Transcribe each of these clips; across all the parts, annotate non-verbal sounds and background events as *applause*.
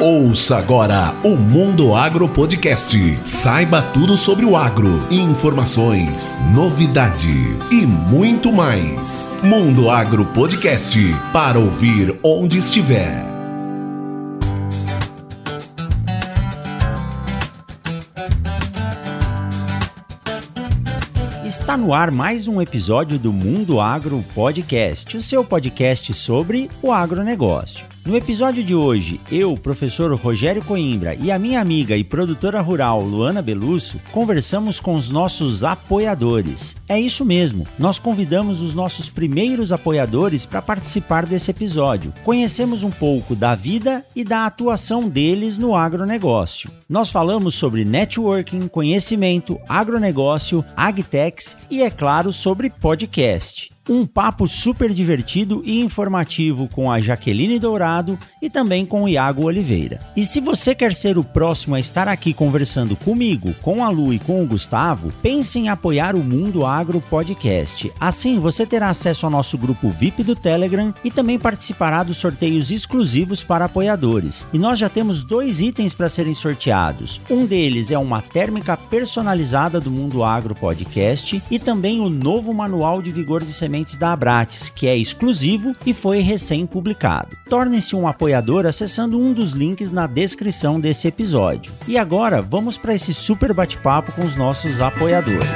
Ouça agora o Mundo Agro Podcast. Saiba tudo sobre o agro, informações, novidades e muito mais. Mundo Agro Podcast para ouvir onde estiver. Está no ar mais um episódio do Mundo Agro Podcast, o seu podcast sobre o agronegócio. No episódio de hoje, eu, professor Rogério Coimbra e a minha amiga e produtora rural Luana Belusso conversamos com os nossos apoiadores. É isso mesmo, nós convidamos os nossos primeiros apoiadores para participar desse episódio. Conhecemos um pouco da vida e da atuação deles no agronegócio. Nós falamos sobre networking, conhecimento, agronegócio, agtex e, é claro, sobre podcast um papo super divertido e informativo com a Jaqueline Dourado e também com o Iago Oliveira. E se você quer ser o próximo a estar aqui conversando comigo, com a Lu e com o Gustavo, pense em apoiar o Mundo Agro Podcast. Assim você terá acesso ao nosso grupo VIP do Telegram e também participará dos sorteios exclusivos para apoiadores. E nós já temos dois itens para serem sorteados. Um deles é uma térmica personalizada do Mundo Agro Podcast e também o novo manual de vigor de sementes da Abrates, que é exclusivo e foi recém-publicado. Torne-se um apoiador acessando um dos links na descrição desse episódio. E agora vamos para esse super bate-papo com os nossos apoiadores.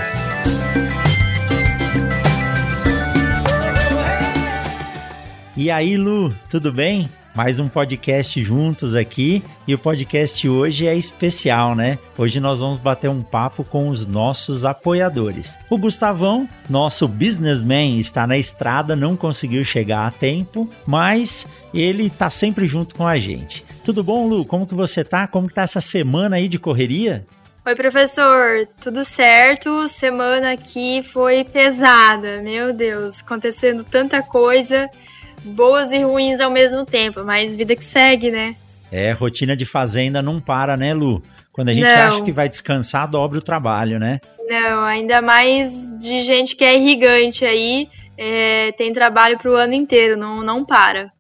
E aí, Lu, tudo bem? Mais um podcast juntos aqui e o podcast hoje é especial, né? Hoje nós vamos bater um papo com os nossos apoiadores. O Gustavão, nosso businessman, está na estrada, não conseguiu chegar a tempo, mas ele está sempre junto com a gente. Tudo bom, Lu? Como que você tá? Como que tá essa semana aí de correria? Oi, professor, tudo certo? Semana aqui foi pesada, meu Deus, acontecendo tanta coisa boas e ruins ao mesmo tempo, mas vida que segue, né? É, rotina de fazenda não para, né, Lu? Quando a gente não. acha que vai descansar, dobra o trabalho, né? Não, ainda mais de gente que é irrigante aí, é, tem trabalho para o ano inteiro, não, não para.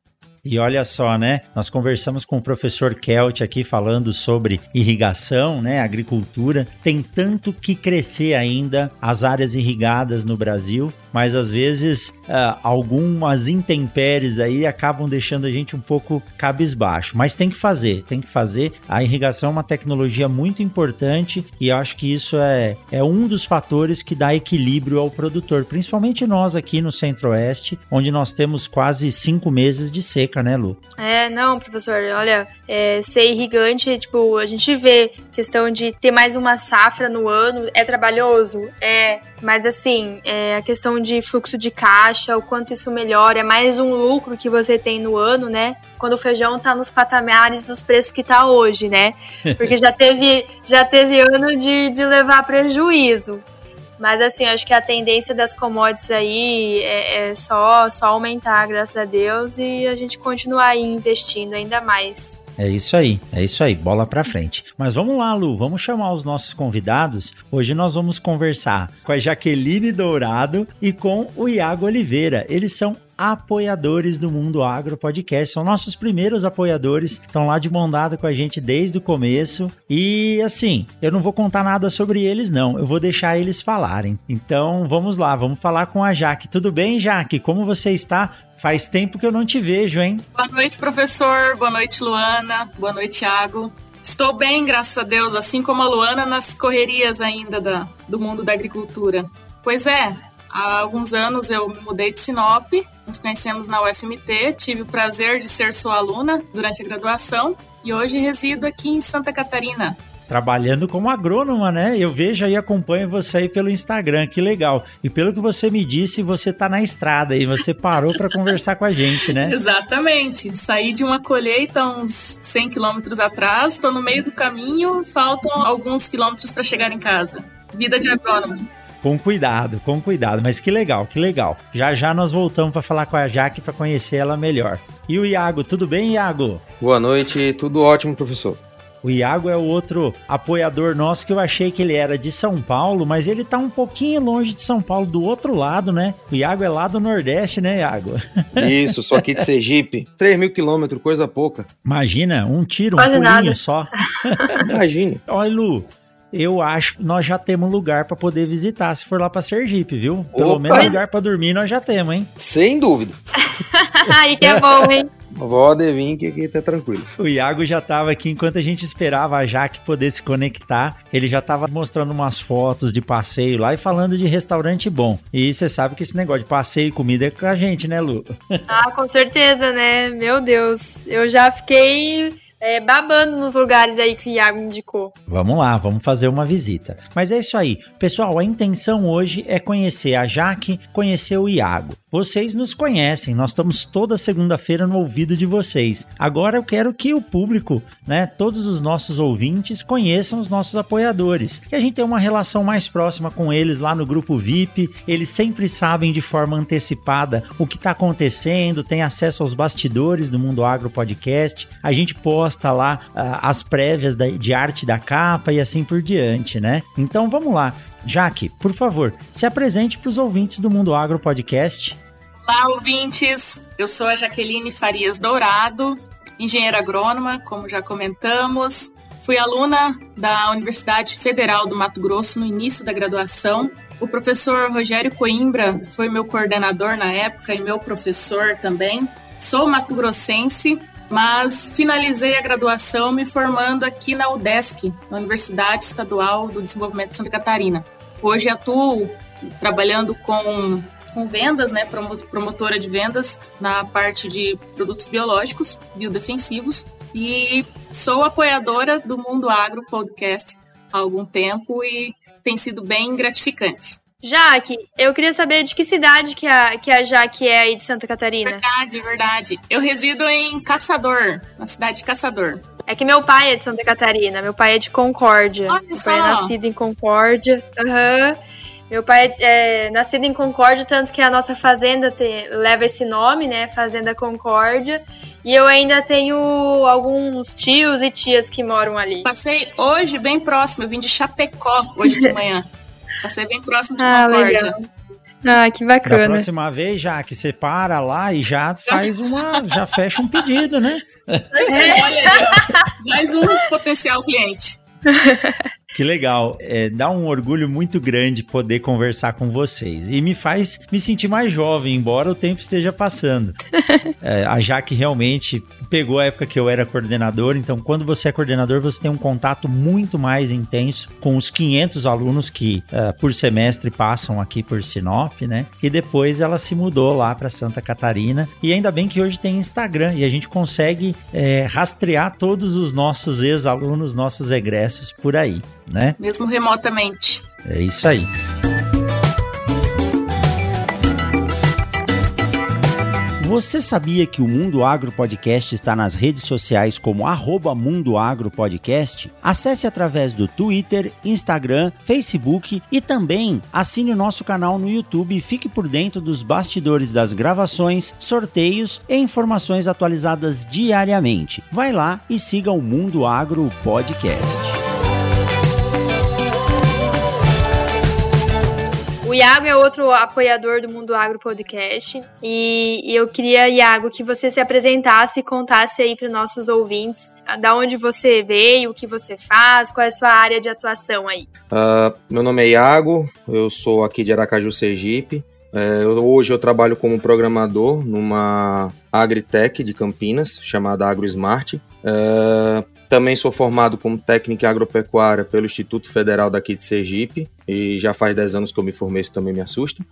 E olha só, né? Nós conversamos com o professor Kelt aqui falando sobre irrigação, né? Agricultura. Tem tanto que crescer ainda as áreas irrigadas no Brasil, mas às vezes uh, algumas intempéries aí acabam deixando a gente um pouco cabisbaixo. Mas tem que fazer, tem que fazer. A irrigação é uma tecnologia muito importante e acho que isso é, é um dos fatores que dá equilíbrio ao produtor, principalmente nós aqui no Centro-Oeste, onde nós temos quase cinco meses de seca seca, né, Lu? É, não, professor, olha, é, ser irrigante, tipo, a gente vê questão de ter mais uma safra no ano, é trabalhoso? É, mas assim, é a questão de fluxo de caixa, o quanto isso melhora, é mais um lucro que você tem no ano, né? Quando o feijão tá nos patamares dos preços que tá hoje, né? *laughs* Porque já teve, já teve ano de, de levar prejuízo. Mas assim, acho que a tendência das commodities aí é, é, só, só aumentar, graças a Deus, e a gente continuar aí investindo ainda mais. É isso aí, é isso aí, bola pra frente. Mas vamos lá, Lu, vamos chamar os nossos convidados. Hoje nós vamos conversar com a Jaqueline Dourado e com o Iago Oliveira. Eles são apoiadores do Mundo Agro Podcast. São nossos primeiros apoiadores, estão lá de mão dada com a gente desde o começo. E assim, eu não vou contar nada sobre eles, não. Eu vou deixar eles falarem. Então vamos lá, vamos falar com a Jaque. Tudo bem, Jaque? Como você está? Faz tempo que eu não te vejo, hein? Boa noite, professor. Boa noite, Luana. Boa noite, Thiago. Estou bem, graças a Deus, assim como a Luana nas correrias ainda da, do mundo da agricultura. Pois é, há alguns anos eu me mudei de Sinop, nos conhecemos na UFMT, tive o prazer de ser sua aluna durante a graduação e hoje resido aqui em Santa Catarina, trabalhando como agrônoma, né? Eu vejo e acompanho você aí pelo Instagram, que legal. E pelo que você me disse, você tá na estrada e você parou para conversar com a gente, né? *laughs* Exatamente. Saí de uma colheita uns 100 quilômetros atrás, tô no meio do caminho, faltam alguns quilômetros para chegar em casa. Vida de agrônomo. Com cuidado, com cuidado, mas que legal, que legal. Já já nós voltamos para falar com a Jaque para conhecer ela melhor. E o Iago, tudo bem, Iago? Boa noite, tudo ótimo, professor. O Iago é o outro apoiador nosso que eu achei que ele era de São Paulo, mas ele tá um pouquinho longe de São Paulo, do outro lado, né? O Iago é lá do Nordeste, né, Iago? *laughs* Isso, só aqui de Sergipe. 3 mil quilômetros, coisa pouca. Imagina, um tiro, um Quase pulinho nada. só. *laughs* Imagine. Olha, Lu, eu acho que nós já temos lugar pra poder visitar se for lá pra Sergipe, viu? Pelo Opa! menos lugar pra dormir nós já temos, hein? Sem dúvida. *laughs* Aí que é bom, hein? Pode vir que aqui tá tranquilo. O Iago já tava aqui enquanto a gente esperava a Jaque poder se conectar. Ele já tava mostrando umas fotos de passeio lá e falando de restaurante bom. E você sabe que esse negócio de passeio e comida é com a gente, né, Lu? Ah, com certeza, né? Meu Deus. Eu já fiquei é, babando nos lugares aí que o Iago indicou. Vamos lá, vamos fazer uma visita. Mas é isso aí. Pessoal, a intenção hoje é conhecer a Jaque, conhecer o Iago. Vocês nos conhecem, nós estamos toda segunda-feira no ouvido de vocês. Agora eu quero que o público, né, todos os nossos ouvintes conheçam os nossos apoiadores. Que a gente tem uma relação mais próxima com eles lá no grupo VIP. Eles sempre sabem de forma antecipada o que está acontecendo, tem acesso aos bastidores do Mundo Agro Podcast. A gente posta lá ah, as prévias da- de arte da capa e assim por diante, né? Então vamos lá. Jaque, por favor, se apresente para os ouvintes do Mundo Agro Podcast. Olá, ouvintes! Eu sou a Jaqueline Farias Dourado, engenheira agrônoma, como já comentamos. Fui aluna da Universidade Federal do Mato Grosso no início da graduação. O professor Rogério Coimbra foi meu coordenador na época e meu professor também. Sou mato-grossense, mas finalizei a graduação me formando aqui na UDESC, na Universidade Estadual do Desenvolvimento de Santa Catarina. Hoje atuo trabalhando com com vendas, né, promo- promotora de vendas na parte de produtos biológicos, biodefensivos, e sou apoiadora do Mundo Agro Podcast há algum tempo e tem sido bem gratificante. Jaque, eu queria saber de que cidade que a, que a Jaque é aí de Santa Catarina. Verdade, verdade. Eu resido em Caçador, na cidade de Caçador. É que meu pai é de Santa Catarina, meu pai é de Concórdia. Olha meu só. pai é nascido em Concórdia. Aham. Meu pai é, é nascido em Concórdia, tanto que a nossa fazenda te- leva esse nome, né? Fazenda Concórdia. E eu ainda tenho alguns tios e tias que moram ali. Passei hoje bem próximo, eu vim de Chapecó hoje de manhã. *laughs* Passei bem próximo de Ah, Concórdia. legal. Ah, que Da bacana. próxima vez, Jaque, você para lá e já faz uma. *laughs* já fecha um pedido, né? É, olha aí, mais um potencial cliente. *laughs* Que legal. É, dá um orgulho muito grande poder conversar com vocês. E me faz me sentir mais jovem, embora o tempo esteja passando. *laughs* É, a Jaque realmente pegou a época que eu era coordenador, então quando você é coordenador, você tem um contato muito mais intenso com os 500 alunos que ah, por semestre passam aqui por Sinop, né? E depois ela se mudou lá para Santa Catarina. E ainda bem que hoje tem Instagram e a gente consegue é, rastrear todos os nossos ex-alunos, nossos egressos por aí, né? Mesmo remotamente. É isso aí. Você sabia que o Mundo Agro Podcast está nas redes sociais como arroba Mundo Agro Podcast? Acesse através do Twitter, Instagram, Facebook e também assine o nosso canal no YouTube e fique por dentro dos bastidores das gravações, sorteios e informações atualizadas diariamente. Vai lá e siga o Mundo Agro Podcast. O Iago é outro apoiador do Mundo Agro Podcast. E, eu queria, Iago, que você se apresentasse e contasse aí para os nossos ouvintes da onde você veio, o que você faz, qual é a sua área de atuação aí. Ah, meu nome é Iago, eu sou aqui de Aracaju, Sergipe. É, eu- hoje eu trabalho como programador numa agritech de Campinas, chamada AgroSmart. É, também sou formado como técnico em agropecuária pelo Instituto Federal daqui de Sergipe, e já faz 10 anos que eu me formei, isso também me assusta.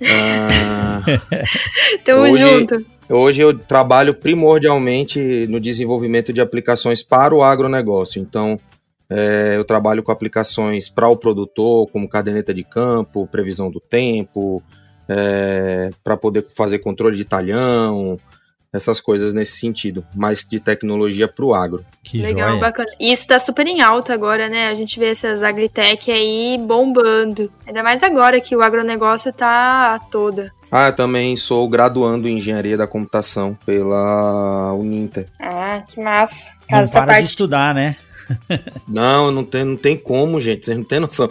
*laughs* Ah, Tamo Hoje- junto. Hoje eu trabalho primordialmente no desenvolvimento de aplicações para o agronegócio. Então, é, eu trabalho com aplicações para o produtor, como caderneta de campo, previsão do tempo, para poder fazer controle de talhão, essas coisas nesse sentido, mais de tecnologia para o agro. Que Legal, joia. bacana. E isso tá super em alta agora, né? A gente vê essas agritech aí bombando. Ainda mais agora que o agronegócio tá toda. Ah, eu também sou graduando em engenharia da computação pela Uninter. Ah, que massa. Não para de estudar, né? Não, não tem, não tem como, gente. Vocês não tem noção.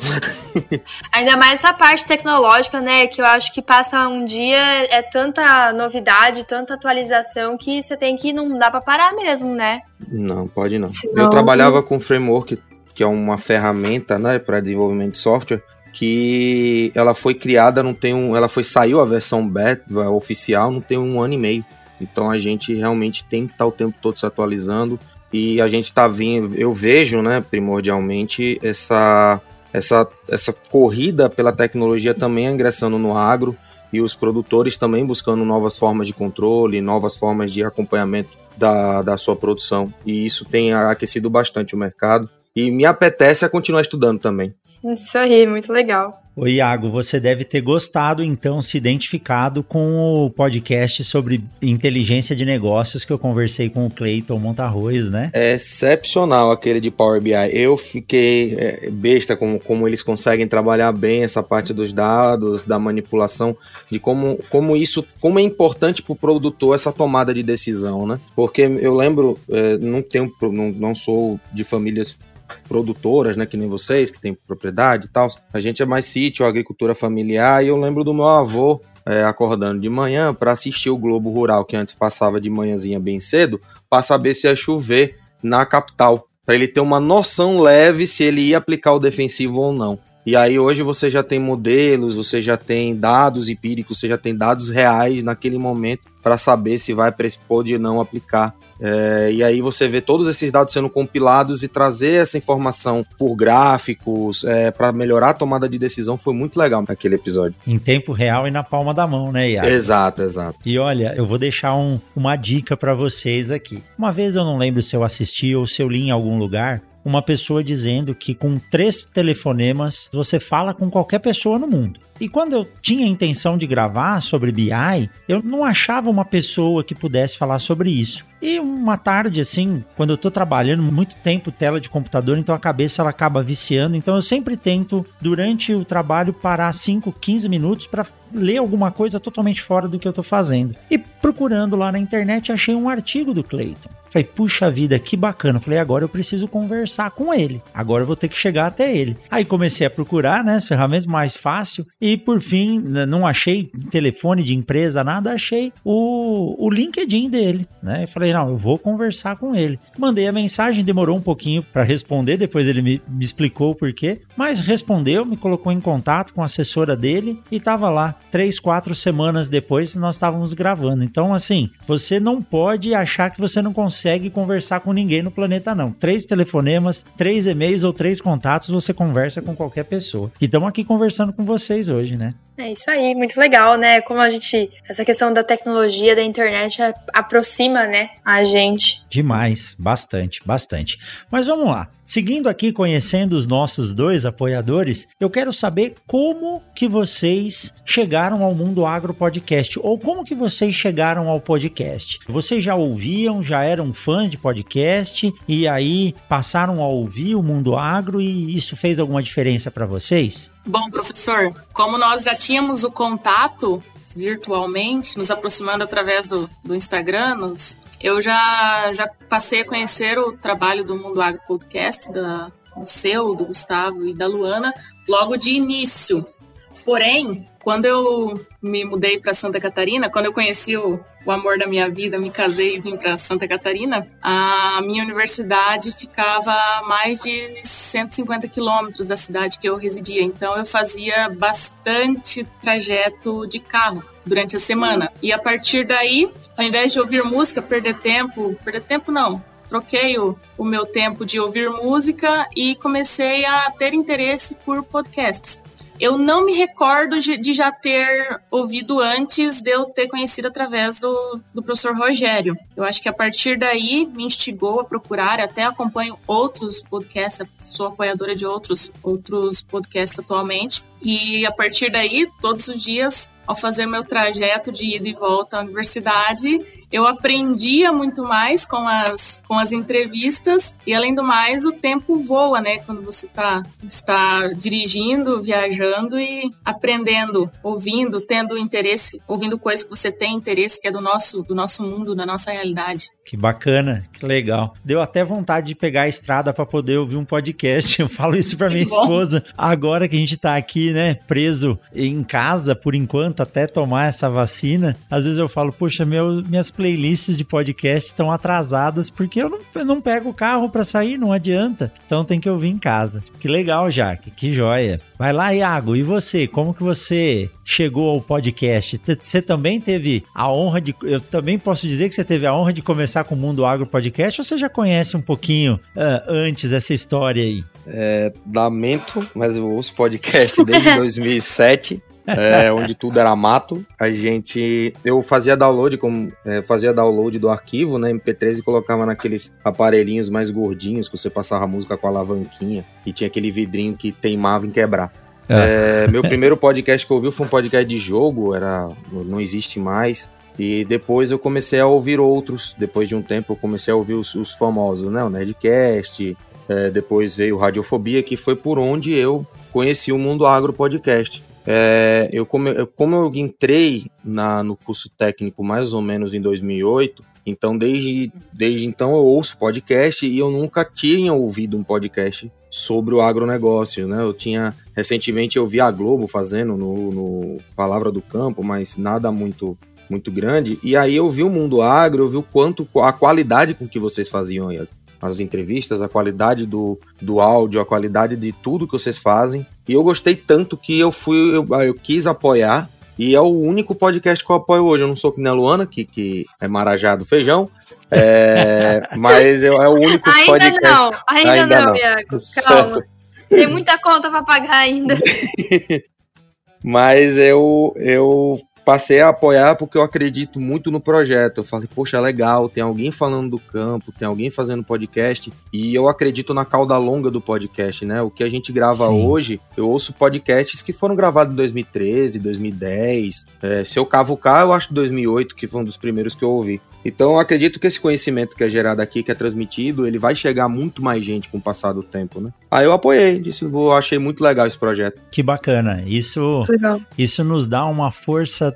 *laughs* Ainda mais essa parte tecnológica, né? Que eu acho que passa um dia, é tanta novidade, tanta atualização que você tem que não dá para parar mesmo, né? Não, pode não. Senão... Eu trabalhava com framework, que é uma ferramenta, né, para desenvolvimento de software que ela foi criada, não tem um, ela foi saiu a versão beta oficial, não tem um ano e meio. Então a gente realmente tem que estar o tempo todo se atualizando e a gente está vindo, eu vejo, né, primordialmente essa essa essa corrida pela tecnologia também ingressando no agro e os produtores também buscando novas formas de controle, novas formas de acompanhamento da, da sua produção. E isso tem aquecido bastante o mercado. E me apetece a continuar estudando também. Isso aí, muito legal. Ô Iago, você deve ter gostado, então, se identificado com o podcast sobre inteligência de negócios que eu conversei com o Cleiton Montarroz, né? É excepcional aquele de Power BI. Eu fiquei é, besta como, como eles conseguem trabalhar bem essa parte dos dados, da manipulação, de como, como isso, como é importante para o produtor essa tomada de decisão, né? Porque eu lembro, é, não, tenho, não, não sou de famílias produtoras, né, que nem vocês, que tem propriedade e tal. A gente é mais sítio, agricultura familiar, e eu lembro do meu avô é, acordando de manhã para assistir o Globo Rural, que antes passava de manhãzinha bem cedo, para saber se ia chover na capital, para ele ter uma noção leve se ele ia aplicar o defensivo ou não. E aí hoje você já tem modelos, você já tem dados empíricos, você já tem dados reais naquele momento para saber se vai pode ou não aplicar. É, e aí você vê todos esses dados sendo compilados e trazer essa informação por gráficos é, para melhorar a tomada de decisão foi muito legal naquele episódio. Em tempo real e na palma da mão, né, Iago? Exato, exato. E olha, eu vou deixar um, uma dica para vocês aqui. Uma vez eu não lembro se eu assisti ou se eu li em algum lugar, uma pessoa dizendo que com três telefonemas você fala com qualquer pessoa no mundo. E quando eu tinha a intenção de gravar sobre BI, eu não achava uma pessoa que pudesse falar sobre isso. E uma tarde, assim, quando eu tô trabalhando muito tempo tela de computador, então a cabeça ela acaba viciando. Então eu sempre tento, durante o trabalho, parar 5, 15 minutos para ler alguma coisa totalmente fora do que eu tô fazendo. E procurando lá na internet, achei um artigo do Clayton. Falei, puxa vida, que bacana. Falei, agora eu preciso conversar com ele. Agora eu vou ter que chegar até ele. Aí comecei a procurar, né, as ferramentas mais fácil. E por fim, não achei telefone de empresa, nada, achei o, o LinkedIn dele, né? Falei, não, eu vou conversar com ele. Mandei a mensagem, demorou um pouquinho para responder, depois ele me, me explicou o porquê, mas respondeu, me colocou em contato com a assessora dele e tava lá. Três, quatro semanas depois nós estávamos gravando. Então, assim, você não pode achar que você não consegue conversar com ninguém no planeta, não. Três telefonemas, três e-mails ou três contatos, você conversa com qualquer pessoa. E estamos aqui conversando com vocês hoje, né? É isso aí, muito legal, né? Como a gente. Essa questão da tecnologia, da internet aproxima, né? A gente. Demais, bastante, bastante. Mas vamos lá. Seguindo aqui, conhecendo os nossos dois apoiadores, eu quero saber como que vocês chegaram ao Mundo Agro Podcast ou como que vocês chegaram ao podcast. Vocês já ouviam, já eram fã de podcast e aí passaram a ouvir o Mundo Agro e isso fez alguma diferença para vocês? Bom, professor, como nós já tínhamos o contato virtualmente, nos aproximando através do, do Instagram, nos eu já, já passei a conhecer o trabalho do Mundo Agro Podcast, da, do seu, do Gustavo e da Luana, logo de início. Porém, quando eu me mudei para Santa Catarina, quando eu conheci o, o, amor da minha vida, me casei e vim para Santa Catarina, a minha universidade ficava a mais de 150 quilômetros da cidade que eu residia. Então eu fazia bastante trajeto de carro durante a semana. E a partir daí, ao invés de ouvir música, perder tempo, perder tempo não, troquei o, o meu tempo de ouvir música e comecei a ter interesse por podcasts. Eu não me recordo de já ter ouvido antes de eu ter conhecido através do, do professor Rogério. Eu acho que a partir daí me instigou a procurar, até acompanho outros podcasts, sou apoiadora de outros, outros podcasts atualmente. E a partir daí, todos os dias, ao fazer meu trajeto de ida e volta à universidade, eu aprendia muito mais com as, com as entrevistas e, além do mais, o tempo voa, né? Quando você tá, está dirigindo, viajando e aprendendo, ouvindo, tendo interesse, ouvindo coisas que você tem interesse, que é do nosso, do nosso mundo, da nossa realidade. Que bacana, que legal. Deu até vontade de pegar a estrada para poder ouvir um podcast. *laughs* Eu falo isso para minha esposa. Agora que a gente tá aqui, né, preso em casa por enquanto até tomar essa vacina, às vezes eu falo, poxa, meu, minhas playlists de podcast estão atrasadas porque eu não, eu não pego o carro para sair, não adianta. Então tem que ouvir em casa. Que legal, Jaque, que joia. Vai lá, Iago, e você? Como que você chegou ao podcast? Você também teve a honra de. Eu também posso dizer que você teve a honra de começar com o Mundo Agro Podcast ou você já conhece um pouquinho uh, antes essa história aí? É, lamento, mas eu ouço podcast desde *laughs* 2007. É, onde tudo era mato. A gente, eu fazia download, como é, fazia download do arquivo, né, MP3 e colocava naqueles aparelhinhos mais gordinhos que você passava a música com a alavanquinha e tinha aquele vidrinho que teimava em quebrar. É. É, meu primeiro podcast que eu ouvi foi um podcast de jogo, era não existe mais. E depois eu comecei a ouvir outros. Depois de um tempo eu comecei a ouvir os, os famosos, né? O Nerdcast, é, depois veio Radiofobia, que foi por onde eu conheci o Mundo Agro Podcast. É, eu, como, eu, como eu entrei na, no curso técnico mais ou menos em 2008, então desde, desde então eu ouço podcast e eu nunca tinha ouvido um podcast sobre o agronegócio, né? Eu tinha recentemente eu vi a Globo fazendo no, no Palavra do Campo, mas nada muito muito grande. E aí eu vi o mundo agro, eu vi o quanto a qualidade com que vocês faziam as entrevistas, a qualidade do, do áudio, a qualidade de tudo que vocês fazem. E eu gostei tanto que eu fui, eu, eu quis apoiar. E é o único podcast que eu apoio hoje. Eu não sou que nem a Luana, que, que é Marajá do Feijão. É, *laughs* mas eu, é o único ainda podcast. Não, ainda, ainda não, Iago. Calma. Tem muita conta para pagar ainda. *laughs* mas eu, eu passei a apoiar porque eu acredito muito no projeto. Eu falei, poxa, legal, tem alguém falando do campo, tem alguém fazendo podcast, e eu acredito na cauda longa do podcast, né? O que a gente grava Sim. hoje, eu ouço podcasts que foram gravados em 2013, 2010. É, se eu cavucar, eu acho 2008, que foi um dos primeiros que eu ouvi. Então, eu acredito que esse conhecimento que é gerado aqui, que é transmitido, ele vai chegar muito mais gente com o passar do tempo, né? Aí eu apoiei, disse, vou, achei muito legal esse projeto. Que bacana. Isso, legal. isso nos dá uma força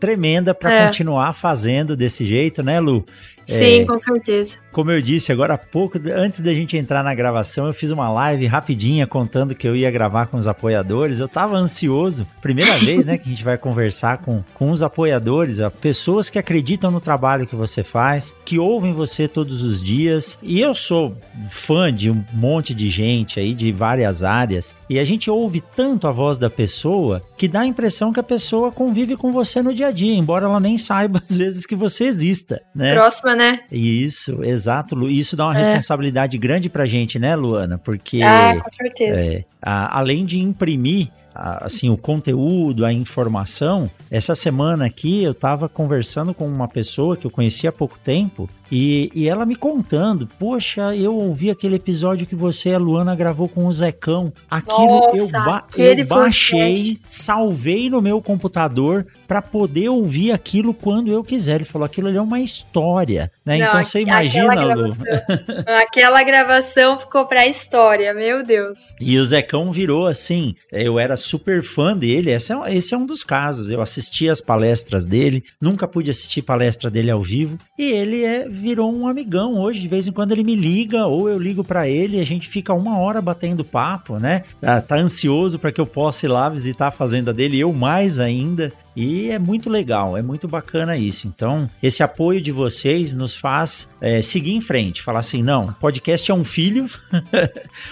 tremenda para é. continuar fazendo desse jeito, né, Lu? Sim, é, com certeza. Como eu disse agora há pouco, antes da gente entrar na gravação, eu fiz uma live rapidinha contando que eu ia gravar com os apoiadores. Eu tava ansioso. Primeira *laughs* vez, né, que a gente vai conversar com, com os apoiadores, ó, pessoas que acreditam no trabalho que você faz, que ouvem você todos os dias. E eu sou fã de um monte de gente aí de várias áreas. E a gente ouve tanto a voz da pessoa que dá a impressão que a pessoa convive com você no dia a dia, embora ela nem saiba *laughs* às vezes que você exista, né? Próxima, né? Isso, Exato, Lu. Isso dá uma é. responsabilidade grande pra gente, né, Luana? Porque. Ah, com certeza. É, a, além de imprimir assim o conteúdo, a informação. Essa semana aqui eu estava conversando com uma pessoa que eu conheci há pouco tempo e, e ela me contando, poxa, eu ouvi aquele episódio que você e a Luana gravou com o Zecão. Aquilo Nossa, eu, ba eu baixei, salvei no meu computador para poder ouvir aquilo quando eu quiser. Ele falou, aquilo ali é uma história, né? Não, então você imagina, aquela gravação, Lu. aquela gravação ficou pra história, meu Deus. E o Zecão virou assim, eu era super fã dele, esse é, esse é um dos casos. Eu assisti as palestras dele, nunca pude assistir palestra dele ao vivo, e ele é virou um amigão hoje. De vez em quando ele me liga ou eu ligo para ele a gente fica uma hora batendo papo, né? Tá, tá ansioso para que eu possa ir lá visitar a fazenda dele, eu mais ainda. E é muito legal, é muito bacana isso. Então, esse apoio de vocês nos faz é, seguir em frente, falar assim: não, podcast é um filho.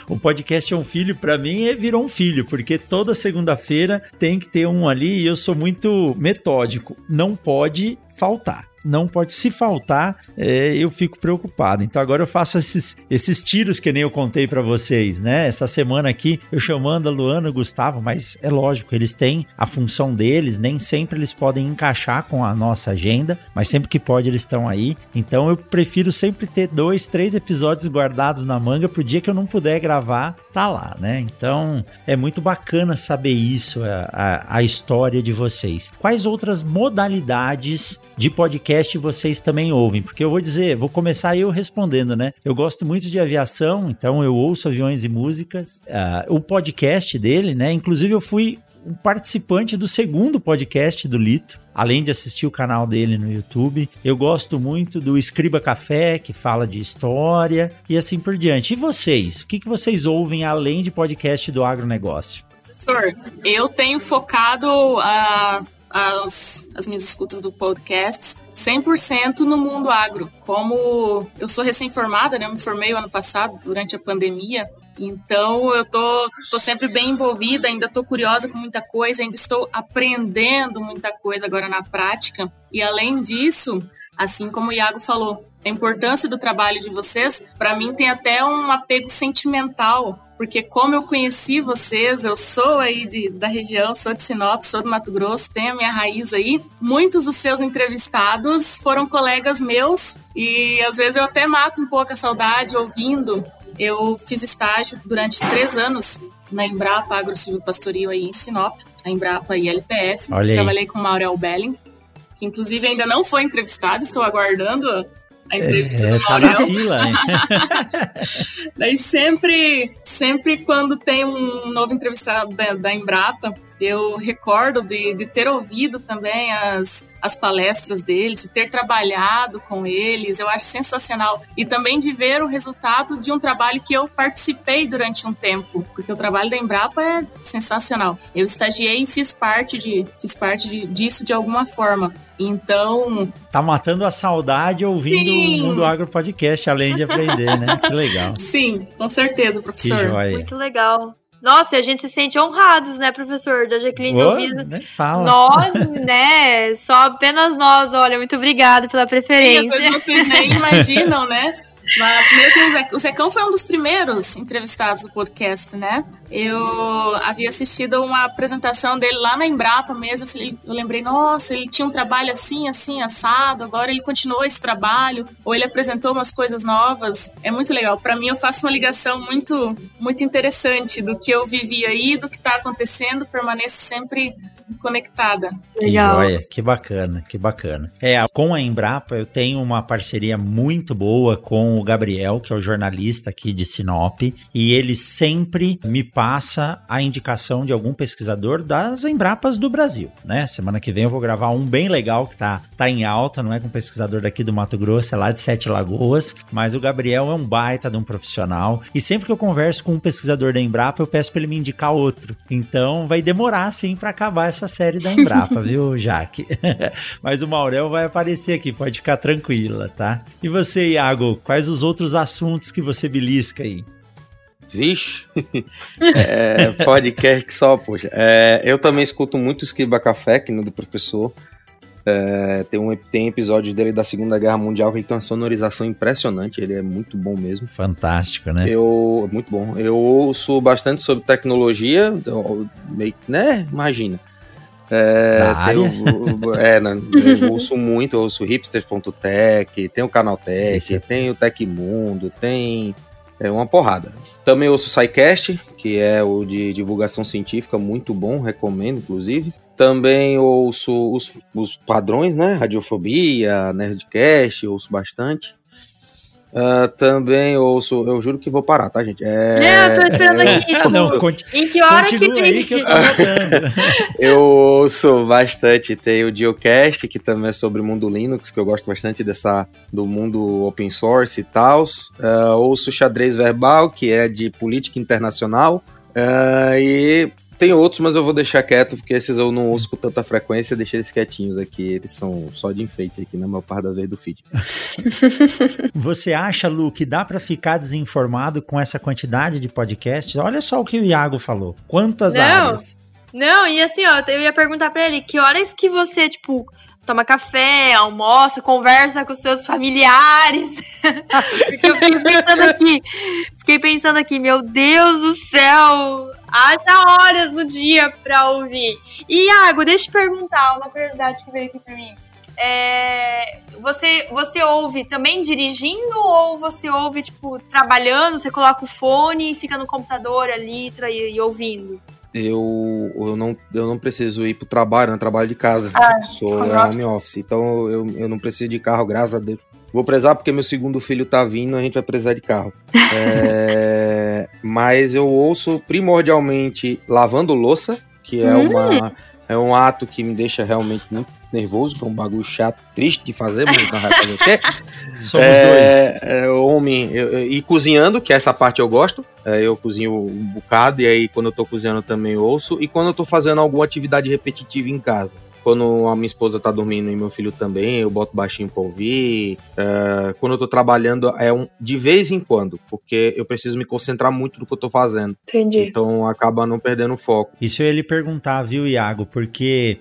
o podcast é um filho, *laughs* para mim, é, virou um filho, porque toda segunda-feira tem que ter um ali e eu sou muito metódico. Não pode faltar não pode. Se faltar, é, eu fico preocupado. Então agora eu faço esses, esses tiros que nem eu contei para vocês, né? Essa semana aqui eu chamando a Luana e o Gustavo, mas é lógico, eles têm a função deles, nem sempre eles podem encaixar com a nossa agenda, mas sempre que pode eles estão aí. Então eu prefiro sempre ter dois, três episódios guardados na manga pro dia que eu não puder gravar, tá lá, né? Então é muito bacana saber isso, a, a, a história de vocês. Quais outras modalidades de podcast vocês também ouvem? Porque eu vou dizer, vou começar eu respondendo, né? Eu gosto muito de aviação, então eu ouço aviões e músicas. Uh, o podcast dele, né? Inclusive eu fui um participante do segundo podcast do Lito, além de assistir o canal dele no YouTube. Eu gosto muito do Escriba Café, que fala de história e assim por diante. E vocês? O que, que vocês ouvem além de podcast do agronegócio? Professor, eu tenho focado a. Uh as, as minhas escutas do podcast 100% no mundo agro. Como eu sou recém-formada, né? Eu me formei o ano passado, durante a pandemia. Então eu tô, tô sempre bem envolvida, ainda tô curiosa com muita coisa, ainda estou aprendendo muita coisa agora na prática. E além disso, assim como o Iago falou, a importância do trabalho de vocês, para mim tem até um apego sentimental, porque como eu conheci vocês, eu sou aí de, da região, sou de Sinop, sou do Mato Grosso, tenho a minha raiz aí. Muitos dos seus entrevistados foram colegas meus e às vezes eu até mato um pouco a saudade ouvindo. Eu fiz estágio durante três anos na Embrapa Agro Civil Pastoril aí em Sinop, a Embrapa e LPF. Trabalhei com o Maurel Belling, que inclusive ainda não foi entrevistado, estou aguardando a entrevista é, tá na fila. *laughs* Daí sempre, sempre quando tem um novo entrevistado da, da Embrapa, eu recordo de, de ter ouvido também as, as palestras deles, de ter trabalhado com eles, eu acho sensacional. E também de ver o resultado de um trabalho que eu participei durante um tempo, porque o trabalho da Embrapa é sensacional. Eu estagiei e fiz parte, de, fiz parte de, disso de alguma forma. Então. Tá matando a saudade ouvindo sim. o Mundo Agro Podcast, além de aprender, né? Que legal. *laughs* Sim, com certeza, professor. Que joia. Muito legal. Nossa, e a gente se sente honrados, né, professor? Da Jaqueline ouvindo. Nós, *laughs* né? Só apenas nós, olha, muito obrigada pela preferência. Sim, às vezes vocês nem imaginam, né? *laughs* Mas mesmo o Zecão foi um dos primeiros entrevistados do podcast, né? Eu havia assistido uma apresentação dele lá na Embrapa mesmo. Eu lembrei, nossa, ele tinha um trabalho assim, assim, assado. Agora ele continuou esse trabalho, ou ele apresentou umas coisas novas. É muito legal. Para mim, eu faço uma ligação muito, muito interessante do que eu vivi aí, do que está acontecendo. Permaneço sempre conectada. Legal. Que joia, que bacana, que bacana. É, com a Embrapa eu tenho uma parceria muito boa com o Gabriel, que é o jornalista aqui de Sinop, e ele sempre me passa a indicação de algum pesquisador das Embrapas do Brasil, né? Semana que vem eu vou gravar um bem legal que tá, tá em alta, não é com um pesquisador daqui do Mato Grosso, é lá de Sete Lagoas, mas o Gabriel é um baita de um profissional, e sempre que eu converso com um pesquisador da Embrapa, eu peço para ele me indicar outro. Então vai demorar sim para acabar essa série da *laughs* Embrapa, viu, Jaque? *laughs* Mas o Maurel vai aparecer aqui, pode ficar tranquila, tá? E você, Iago, quais os outros assuntos que você belisca aí? Vixe, *laughs* é, podcast só, poxa. É, eu também escuto muito Esquiba Café, que no do professor. É, tem, um, tem episódios dele da Segunda Guerra Mundial que tem uma sonorização impressionante, ele é muito bom mesmo. Fantástico, né? Eu, muito bom. Eu ouço bastante sobre tecnologia, meio, né? Imagina. É, tem o, é, né, eu ouço muito, eu ouço hipsters.tech, tem o canal Tech, Esse. tem o Tecmundo, tem é uma porrada. Também ouço o SciCast, que é o de divulgação científica, muito bom, recomendo, inclusive. Também ouço os, os padrões, né? Radiofobia, Nerdcast, ouço bastante. Uh, também ouço, eu juro que vou parar, tá, gente? É, não, eu tô esperando é, aqui, tipo, não, em que hora que tem? Aí que eu, *laughs* eu ouço bastante, tem o Geocast, que também é sobre o mundo Linux, que eu gosto bastante dessa, do mundo open source e tal. Uh, ouço o Xadrez Verbal, que é de política internacional. Uh, e tem outros, mas eu vou deixar quieto, porque esses eu não ouço com tanta frequência, deixei eles quietinhos aqui. Eles são só de enfeite aqui na maior parte das vezes do feed. *laughs* Você acha, Lu, que dá para ficar desinformado com essa quantidade de podcasts? Olha só o que o Iago falou. Quantas não, áreas? Não, e assim, ó, eu ia perguntar para ele, que horas que você, tipo, toma café, almoça, conversa com seus familiares. *laughs* Porque eu fiquei pensando aqui, fiquei pensando aqui, meu Deus do céu, haja horas no dia pra ouvir. E, Iago, deixa eu te perguntar uma curiosidade que veio aqui pra mim. É, você, você ouve também dirigindo ou você ouve, tipo, trabalhando, você coloca o fone e fica no computador ali e, e ouvindo? Eu, eu, não, eu não preciso ir pro trabalho, né? Trabalho de casa. Ah, sou home office. Então eu, eu não preciso de carro, graças a Deus. Vou prezar porque meu segundo filho tá vindo, a gente vai precisar de carro. *laughs* é, mas eu ouço primordialmente lavando louça, que é uma é um ato que me deixa realmente muito nervoso, que é um bagulho chato, triste de fazer, mas não vai fazer o quê? *laughs* Somos é, dois. É, homem, eu, eu, e cozinhando, que essa parte eu gosto. É, eu cozinho um bocado, e aí quando eu tô cozinhando também ouço. E quando eu tô fazendo alguma atividade repetitiva em casa. Quando a minha esposa tá dormindo e meu filho também, eu boto baixinho pra ouvir. É, quando eu tô trabalhando, é um de vez em quando, porque eu preciso me concentrar muito no que eu tô fazendo. Entendi. Então acaba não perdendo o foco. Isso eu ia lhe perguntar, viu, Iago? Porque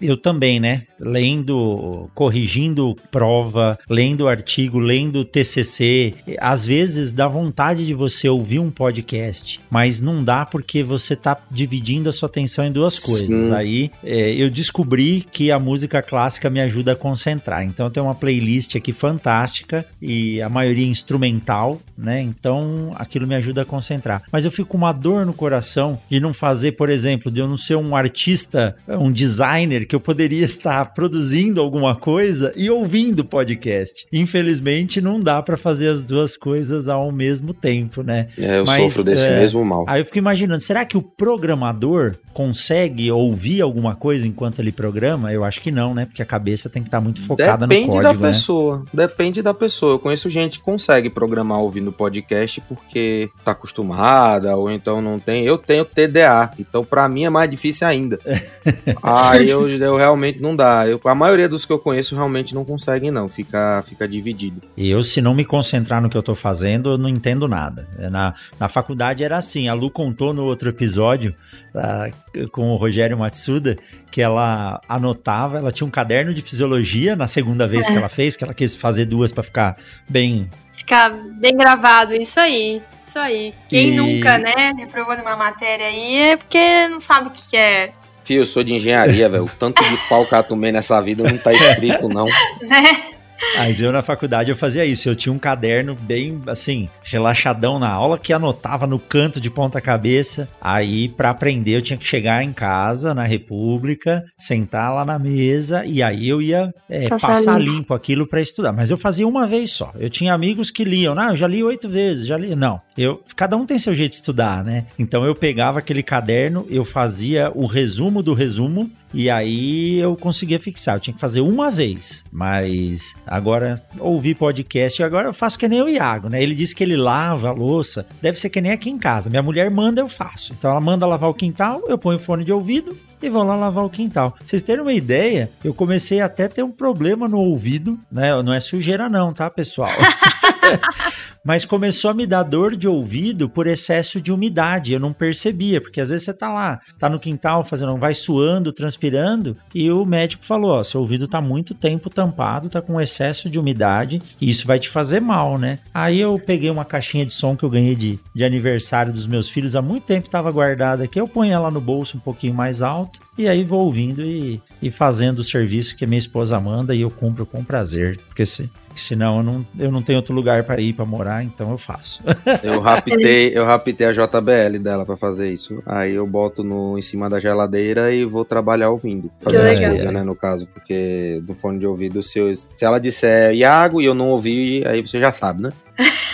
eu também, né? Lendo, corrigindo prova, lendo artigo, lendo TCC, às vezes dá vontade de você ouvir um podcast, mas não dá porque você tá dividindo a sua atenção em duas coisas. Sim. Aí é, eu descobri que a música clássica me ajuda a concentrar. Então eu tenho uma playlist aqui fantástica e a maioria instrumental, né? Então aquilo me ajuda a concentrar. Mas eu fico com uma dor no coração de não fazer, por exemplo, de eu não ser um artista, um designer que eu poderia *laughs* estar produzindo alguma coisa e ouvindo podcast. Infelizmente não dá para fazer as duas coisas ao mesmo tempo, né? É, eu Mas, sofro desse é, mesmo mal. Aí eu fico imaginando, será que o programador consegue ouvir alguma coisa enquanto ele programa? Eu acho que não, né? Porque a cabeça tem que estar muito focada Depende no código, da né? pessoa. Depende da pessoa. Eu conheço gente que consegue programar ouvindo podcast porque tá acostumada ou então não tem. Eu tenho TDA, então pra mim é mais difícil ainda. *laughs* Aí eu, eu realmente não dá. Eu, a maioria dos que eu conheço realmente não conseguem não. Fica, fica dividido. E eu, se não me concentrar no que eu tô fazendo, eu não entendo nada. Na, na faculdade era assim, a Lu contou no outro episódio ah, com o Rogério Matsuda que ela anotava, ela tinha um caderno de fisiologia na segunda vez que ela fez, que ela quis fazer duas para ficar bem Ficar bem gravado, isso aí. Isso aí. Quem E- nunca, né, reprovou numa matéria aí é porque não sabe o que que é, Fio, eu sou de engenharia, velho. O tanto de pau que eu tomei nessa vida não tá escrito, não. *laughs* né? Mas eu na faculdade eu fazia isso, eu tinha um caderno bem assim, relaxadão na aula que anotava no canto de ponta cabeça. Aí para aprender eu tinha que chegar em casa na República, sentar lá na mesa e aí eu ia é, Passar passar limpo. limpo. aquilo para estudar. Mas eu fazia uma vez só. Eu tinha amigos que liam, não, eu já li oito vezes, já li. Não, eu cada um tem seu jeito de estudar, né? Então eu pegava aquele caderno, eu fazia o resumo do resumo e aí eu conseguia fixar. Eu tinha que fazer uma vez, mas agora ouvi podcast e agora eu faço que nem o Iago, né? Ele disse que ele lava a louça, deve ser que nem aqui em casa. Minha mulher manda, eu faço. Então ela manda lavar o quintal, eu ponho fone de ouvido e vou lá lavar o quintal. Vocês terem uma ideia, eu comecei até a ter um problema no ouvido, né? Não é sujeira não, tá, pessoal? *laughs* *laughs* Mas começou a me dar dor de ouvido por excesso de umidade. Eu não percebia, porque às vezes você tá lá, tá no quintal fazendo, vai suando, transpirando, e o médico falou: ó, seu ouvido tá muito tempo tampado, tá com excesso de umidade, e isso vai te fazer mal, né? Aí eu peguei uma caixinha de som que eu ganhei de, de aniversário dos meus filhos há muito tempo, tava guardada aqui. Eu ponho ela no bolso um pouquinho mais alto, e aí vou ouvindo e, e fazendo o serviço que minha esposa manda, e eu cumpro com prazer, porque se. Senão eu não, eu não tenho outro lugar para ir para morar, então eu faço. *laughs* Eu raptei, eu raptei a JBL dela pra fazer isso. Aí eu boto no, em cima da geladeira e vou trabalhar ouvindo. Fazendo as coisas, né, no caso. Porque no fone de ouvido, se, eu- se ela disser Iago e eu não ouvir, aí você já sabe, né?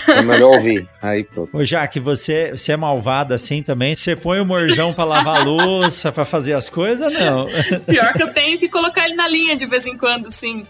É melhor ouvir. *laughs* Aí pronto. Ô, Jaque, você, você é malvada assim também? Você põe o morzão pra lavar a louça, pra fazer as coisas? Não. Pior que eu tenho que colocar ele na linha de vez em quando, sim.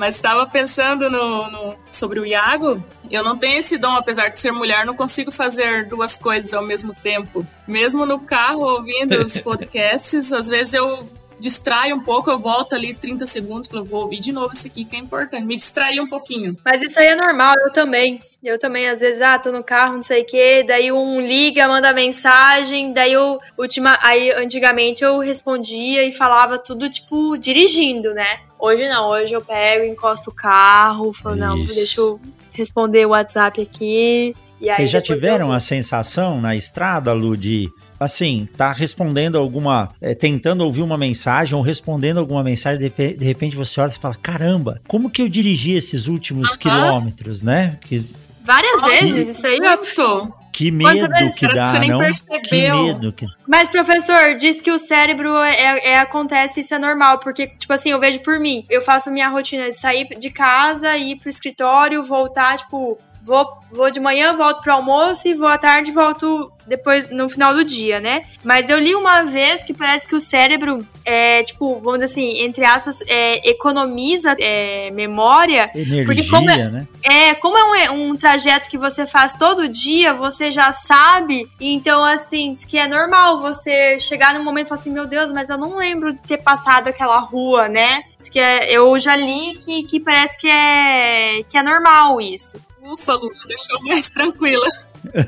Mas estava pensando no, no- sobre o Iago. Eu não tenho esse dom, apesar de ser mulher, não consigo fazer duas coisas ao mesmo tempo. Mesmo no carro, ouvindo os *laughs* podcasts, às vezes eu distraio um pouco, eu volto ali 30 segundos, falo, vou ouvir de novo esse aqui que é importante. Me distrair um pouquinho. Mas isso aí é normal, eu também. Eu também, às vezes, ah, tô no carro, não sei o quê, daí um liga, manda mensagem, daí eu, última, aí antigamente eu respondia e falava tudo, tipo, dirigindo, né? Hoje não, hoje eu pego, encosto o carro, falo, não, Isso. deixa eu responder o WhatsApp aqui. E aí Vocês já tiveram eu- a sensação na estrada, Lu, de assim, tá respondendo alguma, é, tentando ouvir uma mensagem ou respondendo alguma mensagem, de, de repente você olha e fala, caramba, como que eu dirigi esses últimos quilômetros, né? Que, Várias vezes, isso aí é Muito. que medo vezes? que dá, que você nem não? Que percebeu. medo que... Mas, professor, diz que o cérebro é, é- acontece, isso é normal, porque, tipo assim, eu vejo por mim. Eu faço minha rotina de sair de casa, ir pro escritório, voltar, tipo, vou, vou de manhã, volto pro almoço e vou à tarde volto depois no final do dia, né? Mas eu li uma vez que parece que o cérebro é, tipo, vamos dizer assim, entre aspas, é, economiza é, memória. Energia, porque como é, né? É, como é um, um, trajeto que você faz todo dia, você já sabe. Então, assim, que é normal você chegar num momento e falar assim, meu Deus, mas eu não lembro de ter passado aquela rua, né? que é, eu já li que, que parece que é, que é normal isso. Ufa, Lu, deixou mais tranquila.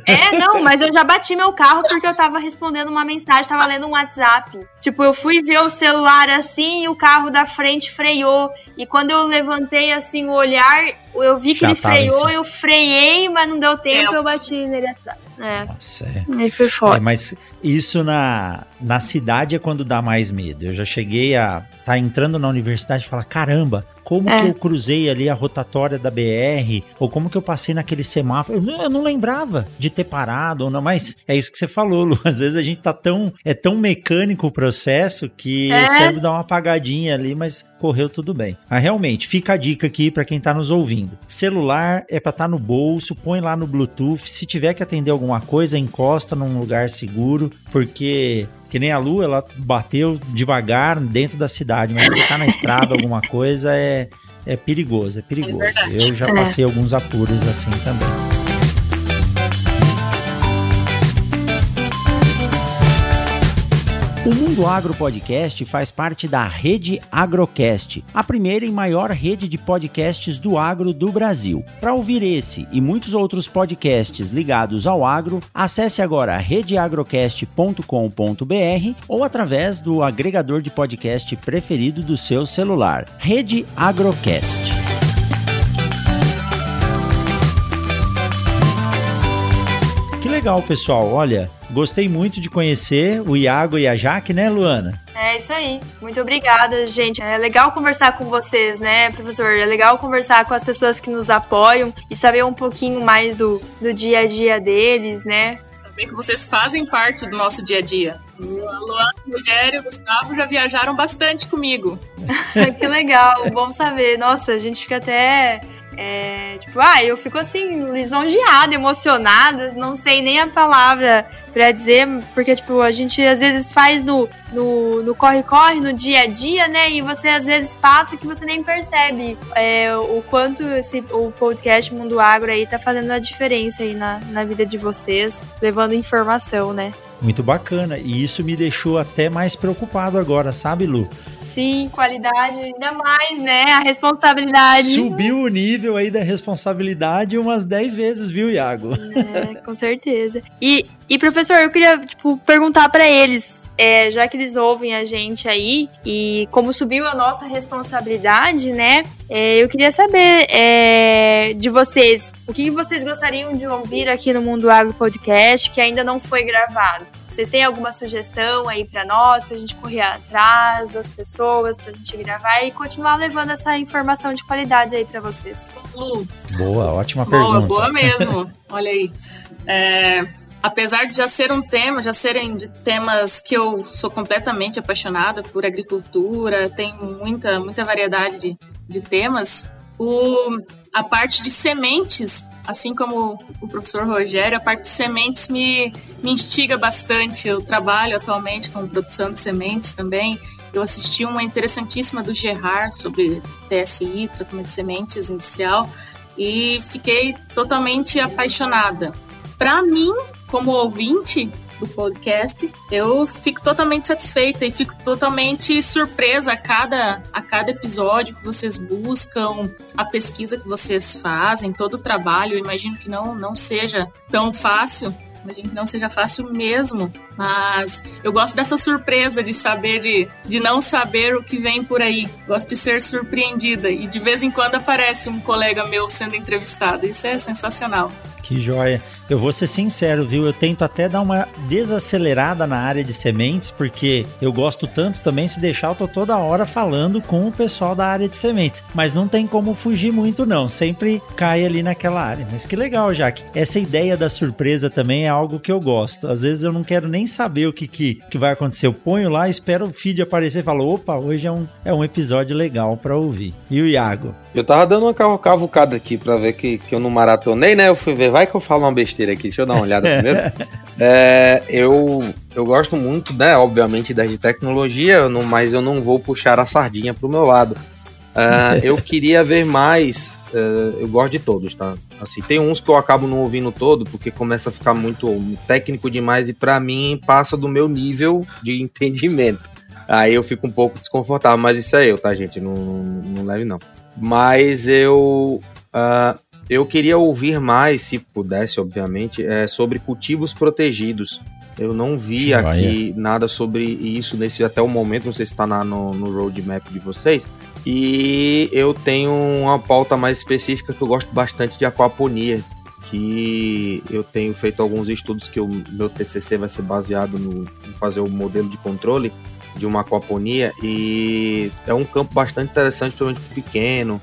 É, não, mas eu já bati meu carro porque eu tava respondendo uma mensagem, tava lendo um WhatsApp. Tipo, eu fui ver o celular assim e o carro da frente freou. E quando eu levantei assim o olhar, eu vi que já ele freou, assim. eu freiei, mas não deu tempo, é. eu bati nele atrás. É. Nossa, é. Aí foi foda. É, mas isso na, na cidade é quando dá mais medo. Eu já cheguei a tá entrando na universidade e falar: caramba, como é. que eu cruzei ali a rotatória da BR? Ou como que eu passei naquele semáforo? Eu não, eu não, lembrava de ter parado ou não, mas é isso que você falou, Lu. *laughs* Às vezes a gente tá tão. É tão mecânico o processo que é. o cérebro dá uma apagadinha ali, mas correu tudo bem. Mas realmente, fica a dica aqui para quem tá nos ouvindo: celular é para estar tá no bolso, põe lá no Bluetooth. Se tiver que atender alguma coisa, encosta num lugar seguro, porque que nem a Lu, ela bateu devagar dentro da cidade, mas se tá na estrada alguma coisa é, é perigoso, é perigoso. É Eu já passei é. alguns apuros assim também. O Mundo Agro Podcast faz parte da Rede Agrocast, a primeira e maior rede de podcasts do agro do Brasil. Para ouvir esse e muitos outros podcasts ligados ao agro, acesse agora redeagrocast.com.br ou através do agregador de podcast preferido do seu celular. Rede Agrocast. Que legal, pessoal. Olha, Gostei muito de conhecer o Iago e a Jaque, né, Luana? É isso aí. Muito obrigada, gente. É legal conversar com vocês, né, professor? É legal conversar com as pessoas que nos apoiam e saber um pouquinho mais do, do dia a dia deles, né? Saber que vocês fazem parte do nosso dia a dia. Luana, Rogério e Gustavo já viajaram bastante comigo. *laughs* que legal, bom saber. Nossa, a gente fica até é, tipo, ah, eu fico assim, lisonjeada, emocionada, não sei nem a palavra para dizer, porque, tipo, a gente às vezes faz no corre-corre, no, no, dia a dia, né? E você às vezes passa que você nem percebe é, o quanto esse, o podcast Mundo Agro aí tá fazendo a diferença aí na, na vida de vocês, levando informação, né? Muito bacana. E isso me deixou até mais preocupado agora, sabe, Lu? Sim, qualidade ainda mais, né? A responsabilidade. Subiu o nível aí da responsabilidade umas 10 vezes, viu, Iago? É, com certeza. E, e professor, eu queria, tipo, perguntar para eles é, já que eles ouvem a gente aí e como subiu a nossa responsabilidade, né? É, eu queria saber é, de vocês o que vocês gostariam de ouvir aqui no Mundo Agro Podcast que ainda não foi gravado. Vocês têm alguma sugestão aí para nós, para a gente correr atrás das pessoas, para a gente gravar e continuar levando essa informação de qualidade aí para vocês? Boa, ótima boa, pergunta. Boa mesmo. *laughs* Olha aí. É, apesar de já ser um tema, já serem de temas que eu sou completamente apaixonada por agricultura, tem muita, muita variedade de, de temas, o, a parte de sementes, assim como o professor Rogério, a parte de sementes me, me instiga bastante. Eu trabalho atualmente com produção de sementes também. Eu assisti uma interessantíssima do Gerard sobre TSI, tratamento de sementes industrial, e fiquei totalmente apaixonada. Para mim, como ouvinte do podcast, eu fico totalmente satisfeita e fico totalmente surpresa a cada, a cada episódio que vocês buscam, a pesquisa que vocês fazem, todo o trabalho. Eu imagino que não, não seja tão fácil. Imagino que não seja fácil mesmo, mas eu gosto dessa surpresa de saber, de, de não saber o que vem por aí. Gosto de ser surpreendida e de vez em quando aparece um colega meu sendo entrevistado. Isso é sensacional. Que joia. Eu vou ser sincero, viu? Eu tento até dar uma desacelerada na área de sementes, porque eu gosto tanto também, se deixar, eu tô toda hora falando com o pessoal da área de sementes. Mas não tem como fugir muito, não. Sempre cai ali naquela área. Mas que legal, Jaque. Essa ideia da surpresa também é algo que eu gosto. Às vezes eu não quero nem saber o que, que, que vai acontecer. Eu ponho lá, espero o feed aparecer e falo: opa, hoje é um, é um episódio legal para ouvir. E o Iago? Eu tava dando uma cavucada aqui para ver que, que eu não maratonei, né? Eu fui ver, vai que eu falo uma besteira aqui. Deixa eu dar uma olhada primeiro. *laughs* é, eu, eu gosto muito, né? Obviamente, das de tecnologia, eu não, mas eu não vou puxar a sardinha pro meu lado. Uh, *laughs* eu queria ver mais. Uh, eu gosto de todos, tá? Assim, tem uns que eu acabo não ouvindo todo porque começa a ficar muito técnico demais e para mim passa do meu nível de entendimento. Aí eu fico um pouco desconfortável, mas isso é eu, tá, gente? Não, não, não leve não. Mas eu uh, eu queria ouvir mais, se pudesse, obviamente, é, sobre cultivos protegidos. Eu não vi aqui nada sobre isso nesse até o momento, não sei se está no, no roadmap de vocês. E eu tenho uma pauta mais específica que eu gosto bastante de aquaponia, que eu tenho feito alguns estudos que o meu TCC vai ser baseado no em fazer o modelo de controle de uma aquaponia e é um campo bastante interessante, principalmente pequeno,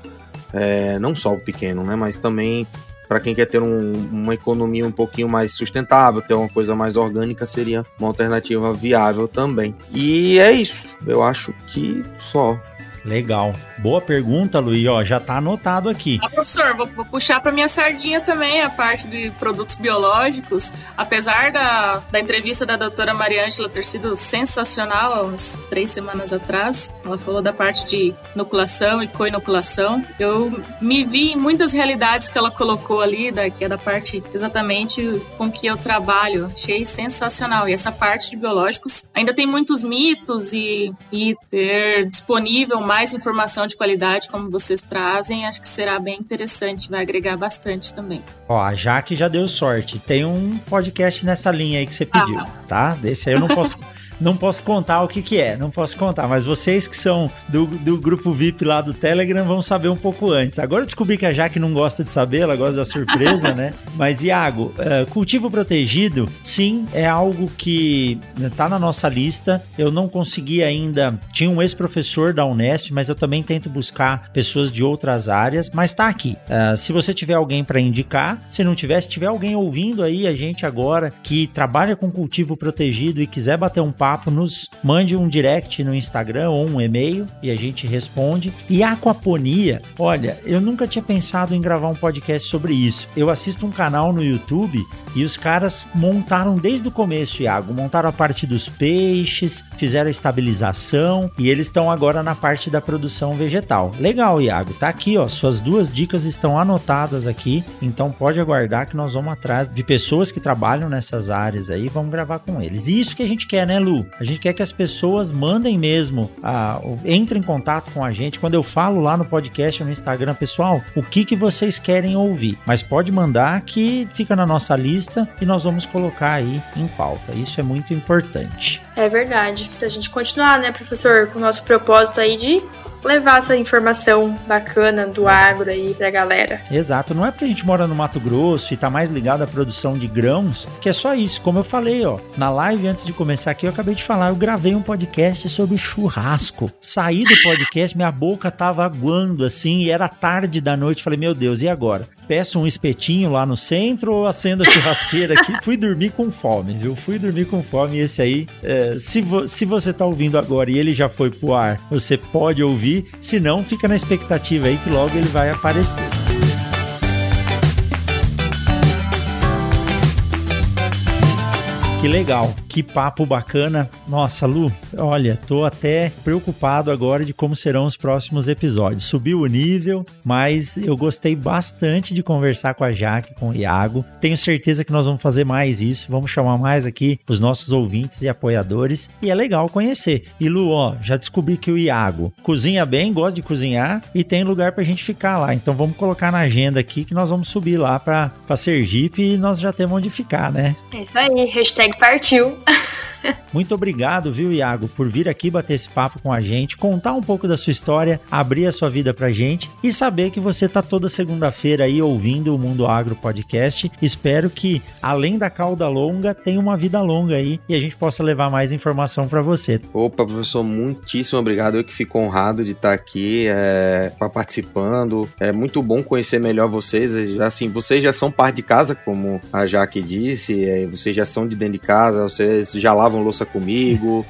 é, não só o pequeno, né, mas também para quem quer ter um, uma economia um pouquinho mais sustentável, ter uma coisa mais orgânica, seria uma alternativa viável também. E é isso. Eu acho que só. Legal. Boa pergunta, Luiz. Ó, já tá anotado aqui. Ah, professor, vou, vou puxar para minha sardinha também a parte de produtos biológicos. Apesar da, da entrevista da doutora Mariângela ter sido sensacional há uns três semanas atrás, ela falou da parte de inoculação e co-inoculação. Eu me vi em muitas realidades que ela colocou ali, da, que é da parte exatamente com que eu trabalho. Achei sensacional. E essa parte de biológicos ainda tem muitos mitos e, e ter disponível mais informação de qualidade como vocês trazem, acho que será bem interessante, vai agregar bastante também. Ó, a Jaque já deu sorte. Tem um podcast nessa linha aí que você pediu, ah. tá? Desse aí eu não posso *laughs* não posso contar o que, que é, não posso contar, mas vocês que são do, do grupo VIP lá do Telegram vão saber um pouco antes. Agora eu descobri que a Jaque não gosta de saber, ela gosta da surpresa, *laughs* né? Mas, Iago, uh, cultivo protegido, sim, é algo que tá na nossa lista. Eu não consegui ainda. Tinha um ex-professor da Unesp, mas eu também tento buscar pessoas de outras áreas, mas tá aqui. Uh, se você tiver alguém para indicar, se não tiver, se tiver alguém ouvindo aí a gente agora que trabalha com cultivo protegido e quiser bater um papo papo, nos mande um direct no Instagram ou um e-mail e a gente responde. E aquaponia, olha, eu nunca tinha pensado em gravar um podcast sobre isso. Eu assisto um canal no YouTube e os caras montaram desde o começo, Iago, montaram a parte dos peixes, fizeram a estabilização e eles estão agora na parte da produção vegetal. Legal, Iago, tá aqui, ó, suas duas dicas estão anotadas aqui, então pode aguardar que nós vamos atrás de pessoas que trabalham nessas áreas aí, vamos gravar com eles. E isso que a gente quer, né, Lu? A gente quer que as pessoas mandem mesmo, a, entrem em contato com a gente. Quando eu falo lá no podcast, no Instagram, pessoal, o que, que vocês querem ouvir? Mas pode mandar que fica na nossa lista e nós vamos colocar aí em pauta. Isso é muito importante. É verdade. Pra gente continuar, né, professor, com o nosso propósito aí de levar essa informação bacana do agro aí pra galera. Exato, não é porque a gente mora no Mato Grosso e tá mais ligado à produção de grãos, que é só isso. Como eu falei, ó, na live antes de começar aqui, eu acabei de falar, eu gravei um podcast sobre churrasco. Saí do podcast, minha boca tava aguando assim, e era tarde da noite, falei, meu Deus, e agora? Peço um espetinho lá no centro ou acendo a churrasqueira aqui. *laughs* Fui dormir com fome, viu? Fui dormir com fome. E esse aí, é, se, vo se você tá ouvindo agora e ele já foi pro ar, você pode ouvir. Se não, fica na expectativa aí que logo ele vai aparecer. Que legal, que papo bacana. Nossa, Lu, olha, tô até preocupado agora de como serão os próximos episódios. Subiu o nível, mas eu gostei bastante de conversar com a Jaque, com o Iago. Tenho certeza que nós vamos fazer mais isso, vamos chamar mais aqui os nossos ouvintes e apoiadores. E é legal conhecer. E Lu, ó, já descobri que o Iago cozinha bem, gosta de cozinhar e tem lugar pra gente ficar lá. Então vamos colocar na agenda aqui que nós vamos subir lá pra, pra Sergipe e nós já temos onde ficar, né? É isso aí, hashtag partiu. *laughs* Muito obrigado, viu, Iago, por vir aqui bater esse papo com a gente, contar um pouco da sua história, abrir a sua vida pra gente e saber que você tá toda segunda-feira aí ouvindo o Mundo Agro Podcast. Espero que, além da cauda longa, tenha uma vida longa aí e a gente possa levar mais informação para você. Opa, professor, muitíssimo obrigado. Eu que fico honrado de estar aqui é, participando. É muito bom conhecer melhor vocês. Assim, vocês já são parte de casa, como a Jaque disse, é, vocês já são de dentro de casa, vocês já lavam louça comigo,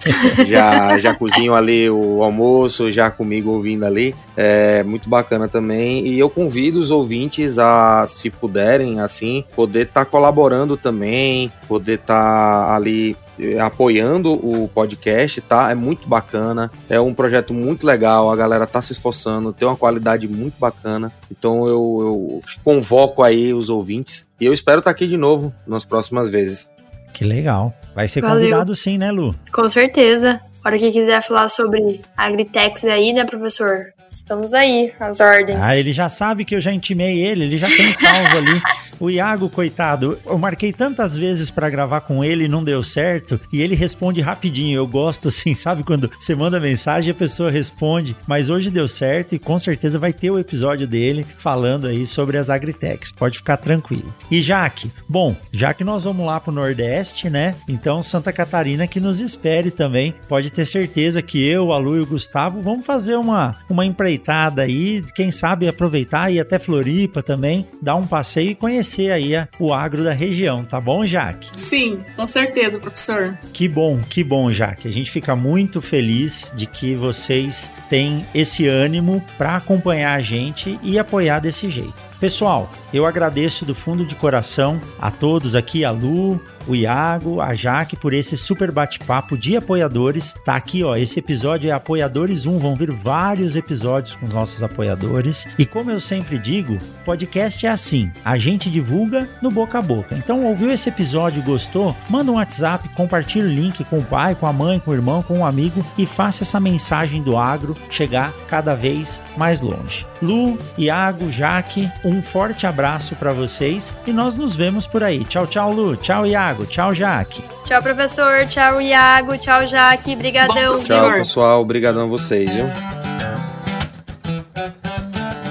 já, já cozinham ali o almoço, já comigo ouvindo ali. É muito bacana também. E eu convido os ouvintes a, se puderem, assim, poder estar tá colaborando também, poder estar tá ali eh, apoiando o podcast, tá? É muito bacana, é um projeto muito legal, a galera tá se esforçando, tem uma qualidade muito bacana. Então eu, eu convoco aí os ouvintes e eu espero estar tá aqui de novo nas próximas vezes. Que legal. Vai ser Valeu. convidado sim, né, Lu? Com certeza. Hora que quiser falar sobre Agritex aí, né, professor? Estamos aí, as ordens. Ah, ele já sabe que eu já intimei ele, ele já tem salvo ali. O Iago, coitado, eu marquei tantas vezes para gravar com ele e não deu certo, e ele responde rapidinho. Eu gosto assim, sabe quando você manda mensagem e a pessoa responde, mas hoje deu certo e com certeza vai ter o episódio dele falando aí sobre as Agritex. Pode ficar tranquilo. E Jaque, bom, já que nós vamos lá pro Nordeste, né? Então Santa Catarina que nos espere também. Pode ter certeza que eu, a Lu e o Gustavo vamos fazer uma uma empreitada aí, quem sabe aproveitar e até Floripa também, dar um passeio e conhecer aí o agro da região, tá bom, Jaque? Sim, com certeza, professor. Que bom, que bom, Jaque. A gente fica muito feliz de que vocês têm esse ânimo para acompanhar a gente e apoiar desse jeito. Pessoal, eu agradeço do fundo de coração a todos aqui, a Lu, o Iago, a Jaque, por esse super bate-papo de apoiadores. Tá aqui, ó, esse episódio é Apoiadores 1, vão vir vários episódios com os nossos apoiadores. E como eu sempre digo, podcast é assim, a gente divulga no boca a boca. Então, ouviu esse episódio e gostou? Manda um WhatsApp, compartilha o link com o pai, com a mãe, com o irmão, com um amigo e faça essa mensagem do agro chegar cada vez mais longe. Lu, Iago, Jaque, forte abraço para vocês e nós nos vemos por aí. Tchau, tchau, Lu. Tchau, Iago. Tchau, Jaque. Tchau, professor. Tchau, Iago. Tchau, Jaque. Brigadão. Tchau, pessoal. Obrigadão a vocês, viu?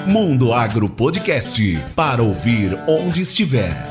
Mundo Agro Podcast para ouvir onde estiver.